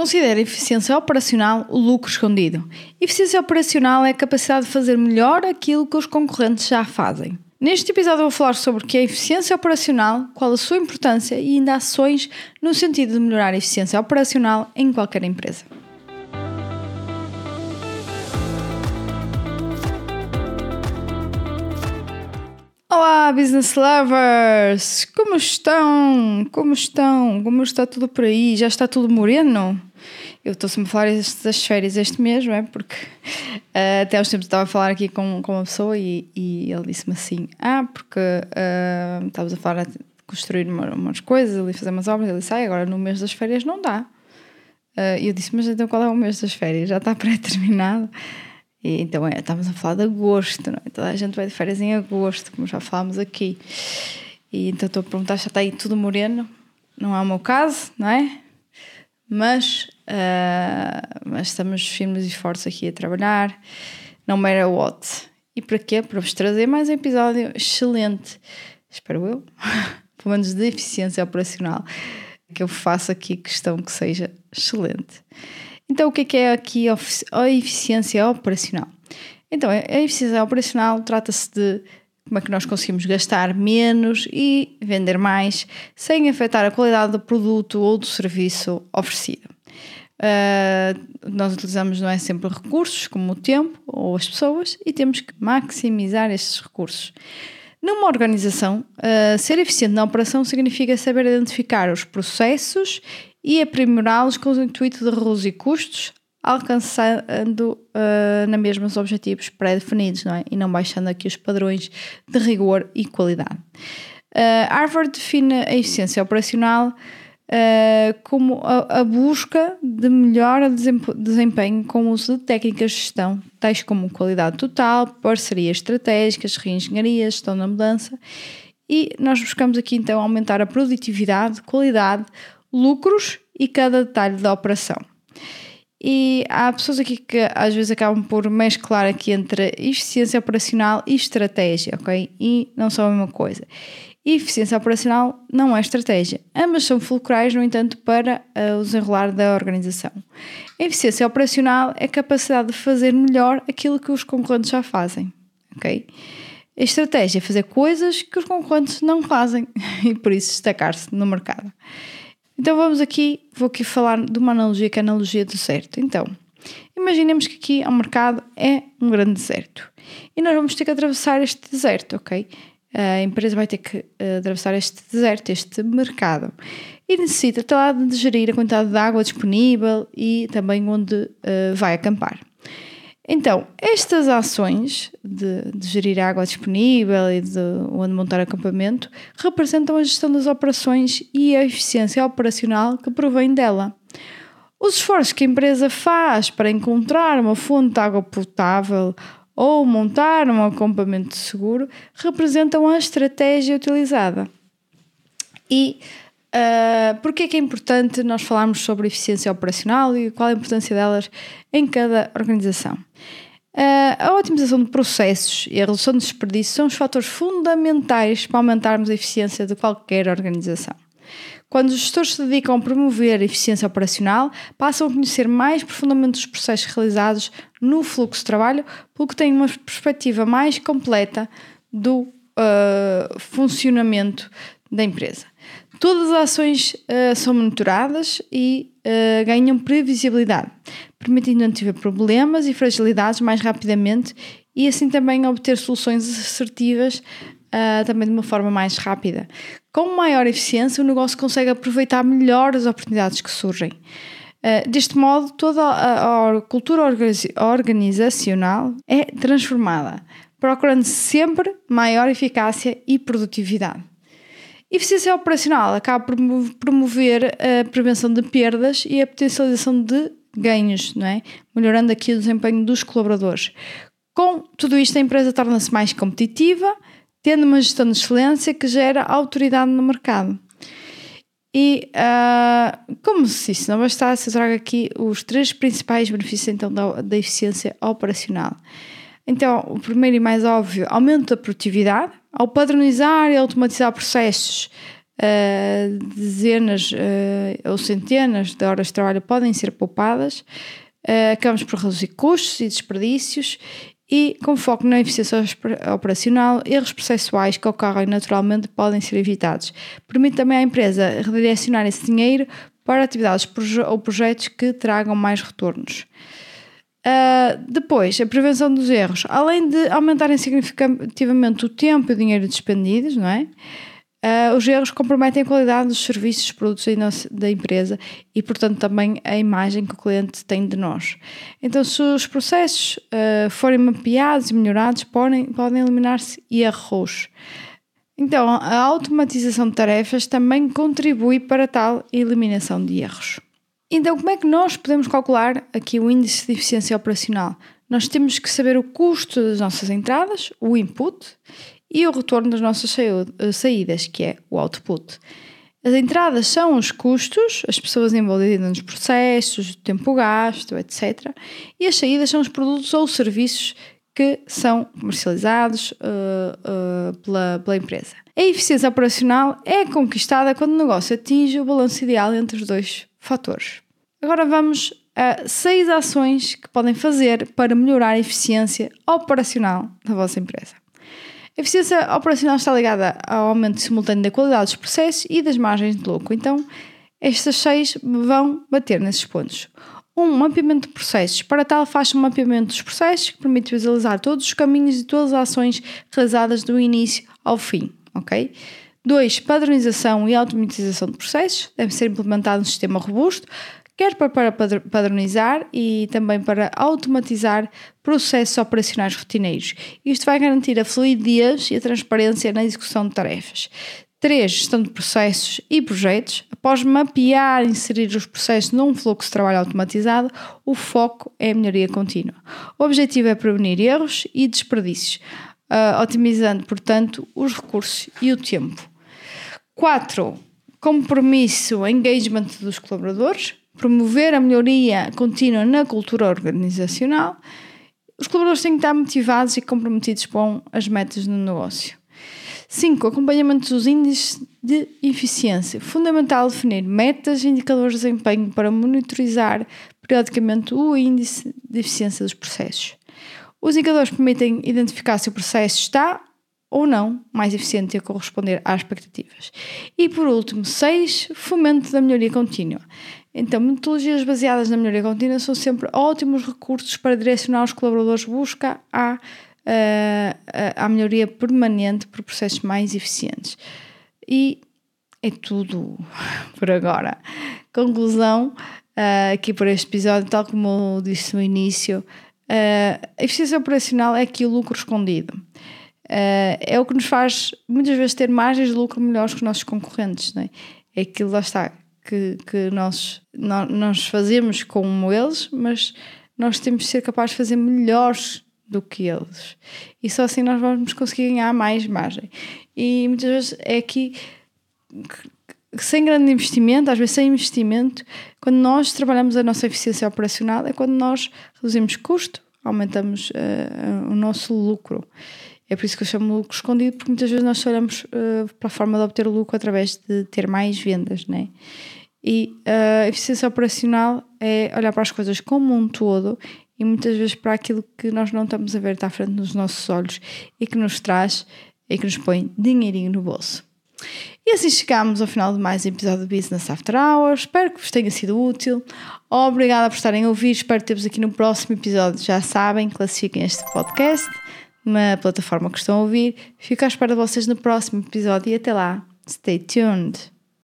Considera eficiência operacional o lucro escondido. Eficiência operacional é a capacidade de fazer melhor aquilo que os concorrentes já fazem. Neste episódio vou falar sobre o que é eficiência operacional, qual a sua importância e ainda ações no sentido de melhorar a eficiência operacional em qualquer empresa. Olá, business lovers! Como estão? Como estão? Como está tudo por aí? Já está tudo moreno? Eu estou sempre a falar das férias este mês, não é? Porque uh, até uns tempos estava a falar aqui com, com uma pessoa e, e ele disse-me assim: Ah, porque uh, estávamos a falar de construir uma, umas coisas ali, fazer umas obras. Ele disse: Ah, agora no mês das férias não dá. Uh, e eu disse: Mas então qual é o mês das férias? Já está pré-terminado? E, então é, estávamos a falar de agosto, não é? Toda a gente vai de férias em agosto, como já falámos aqui. E então estou a perguntar já está aí tudo moreno. Não é o meu caso, não é? Mas, uh, mas estamos firmes e fortes aqui a trabalhar, no matter what. E para quê? Para vos trazer mais um episódio excelente, espero eu, pelo menos de eficiência operacional, que eu faço aqui questão que seja excelente. Então, o que é, que é aqui a eficiência operacional? Então, a eficiência operacional trata-se de como é que nós conseguimos gastar menos e vender mais sem afetar a qualidade do produto ou do serviço oferecido. Uh, nós utilizamos não é sempre recursos como o tempo ou as pessoas e temos que maximizar estes recursos. Numa organização, uh, ser eficiente na operação significa saber identificar os processos e aprimorá-los com o intuito de reduzir custos, alcançando uh, na mesma os objetivos pré-definidos, não é? E não baixando aqui os padrões de rigor e qualidade. Uh, Harvard define a eficiência operacional uh, como a, a, busca de melhor desempenho com o uso de técnicas de gestão, tais como qualidade total, parcerias estratégicas, reengenharia, gestão da mudança, e nós buscamos aqui então aumentar a produtividade, qualidade, lucros e cada detalhe da operação. E há pessoas aqui que às vezes acabam por mesclar aqui entre eficiência operacional e estratégia, ok? E não são a mesma coisa. Eficiência operacional não é estratégia. Ambas são fulcrais, no entanto, para uh, o desenrolar da organização. A eficiência operacional é a capacidade de fazer melhor aquilo que os concorrentes já fazem, ok? A estratégia é fazer coisas que os concorrentes não fazem e por isso destacar-se no mercado. Então vamos aqui, vou aqui falar de uma analogia que é a analogia do deserto. Então, imaginemos que aqui ao mercado é um grande deserto e nós vamos ter que atravessar este deserto, ok? A empresa vai ter que uh, atravessar este deserto, este mercado e necessita lá de gerir a quantidade de água disponível e também onde uh, vai acampar. Então, estas ações de, de, gerir a água disponível e de onde montar acampamento representam a gestão das operações e a eficiência operacional que provém dela. Os esforços que a empresa faz para encontrar uma fonte de água potável ou montar um acampamento seguro representam a estratégia utilizada. E Uh, é que é importante nós falarmos sobre eficiência operacional e qual a importância delas em cada organização? Uh, a otimização de processos e a redução de desperdício são os fatores fundamentais para aumentarmos a eficiência de qualquer organização. Quando os gestores se dedicam a promover a eficiência operacional, passam a conhecer mais profundamente os processos realizados no fluxo de trabalho, porque têm uma perspectiva mais completa do uh, funcionamento da empresa. Todas as ações uh, são monitoradas e uh, ganham previsibilidade, permitindo antever problemas e fragilidades mais rapidamente e assim também obter soluções assertivas uh, também de uma forma mais rápida. Com maior eficiência, o negócio consegue aproveitar melhor as oportunidades que surgem. Uh, deste modo, toda a, a cultura organizacional é transformada, procurando sempre maior eficácia e produtividade. Eficiência operacional acaba por promover a prevenção de perdas e a potencialização de ganhos, não é? melhorando aqui o desempenho dos colaboradores. Com tudo isto, a empresa torna-se mais competitiva, tendo uma gestão de excelência que gera autoridade no mercado. E uh, como se isso não bastasse, eu trago aqui os três principais benefícios então, da, da eficiência operacional. Então, o primeiro e mais óbvio, aumento da produtividade, ao padronizar e automatizar processos, uh, dezenas uh, ou centenas de horas de trabalho podem ser poupadas, uh, acabamos por reduzir custos e desperdícios e, com foco na eficiência operacional, erros processuais que ocorrem naturalmente podem ser evitados. Permite também à empresa redirecionar esse dinheiro para atividades ou projetos que tragam mais retornos. Uh, depois, a prevenção dos erros. Além de aumentarem significativamente o tempo e o dinheiro despendidos, não é? Uh, os erros comprometem a qualidade dos serviços, produtos da empresa e, portanto, também a imagem que o cliente tem de nós. Então, se os processos uh, forem mapeados e melhorados, podem, podem eliminar-se erros. Então, a automatização de tarefas também contribui para tal eliminação de erros. Então, como é que nós podemos calcular aqui o índice de eficiência operacional? Nós temos que saber o custo das nossas entradas, o input, e o retorno das nossas eh, saídas, que é o output. As entradas são os custos, as pessoas envolvidas nos processos, o tempo gasto, etc. E as saídas são os produtos ou serviços que são comercializados uh, uh, pela, pela empresa. A eficiência operacional é conquistada quando o negócio atinge o balanço ideal entre os dois fatores. Agora vamos a seis ações que podem fazer para melhorar a eficiência operacional da vossa empresa. A eficiência operacional está ligada ao aumento simultâneo da qualidade dos processos e das margens de lucro. Então, estas seis vão bater nesses pontos. Um mapeamento de processos. Para tal, faz um mapeamento dos processos que permite visualizar todos os caminhos e todas as ações realizadas do início ao fim. Ok? 2. Padronização e automatização de processos. Deve ser implementado um sistema robusto quer para padronizar e também para automatizar processos operacionais rotineiros. Isto vai garantir a fluidez e a transparência na execução de tarefas. 3. Gestão de processos e projetos. Após mapear e inserir os processos num fluxo de trabalho automatizado, o foco é a melhoria contínua. O objetivo é prevenir erros e desperdícios, uh, otimizando, portanto, os recursos e o tempo. 4. Compromisso, engagement dos colaboradores promover a melhoria contínua na cultura organizacional, os colaboradores têm que estar motivados e comprometidos com as metas do negócio. 5. Acompanhamento dos índices de eficiência. Fundamental definir metas e indicadores de desempenho para monitorizar periodicamente o índice de eficiência dos processos. Os indicadores permitem identificar se o processo está ou não mais eficiente a corresponder às expectativas. E por último, 6. Fomento da melhoria contínua. Então, metodologias baseadas na melhoria contínua são sempre ótimos recursos para direcionar os colaboradores busca à, à melhoria permanente por processos mais eficientes. E é tudo por agora. Conclusão, uh, aqui por este episódio, tal como eu disse no início, uh, a eficiência operacional é aqui o lucro escondido. Uh, é o que nos faz muitas vezes ter margens de lucro melhores que os nossos concorrentes. Não é? é aquilo lá está que, que nós, nós fazemos como eles, mas nós temos de ser capazes de fazer melhores do que eles. E só assim nós vamos conseguir ganhar mais margem. E muitas vezes é aqui sem grande investimento, às vezes sem investimento, quando nós trabalhamos a nossa eficiência operacional, é quando nós reduzimos custo, aumentamos uh, o nosso lucro. É por isso que eu chamo lucro escondido, porque muitas vezes nós olhamos uh, para a forma de obter lucro através de ter mais vendas, né? E uh, a eficiência operacional é olhar para as coisas como um todo e muitas vezes para aquilo que nós não estamos a ver está à frente dos nossos olhos e que nos traz e que nos põe dinheirinho no bolso. E assim chegamos ao final de mais um episódio do Business After Hours. Espero que vos tenha sido útil. Obrigada por estarem a ouvir. Espero ter-vos aqui no próximo episódio. Já sabem, classifiquem este podcast na plataforma que estão a ouvir. Fico à espera de vocês no próximo episódio e até lá. Stay tuned!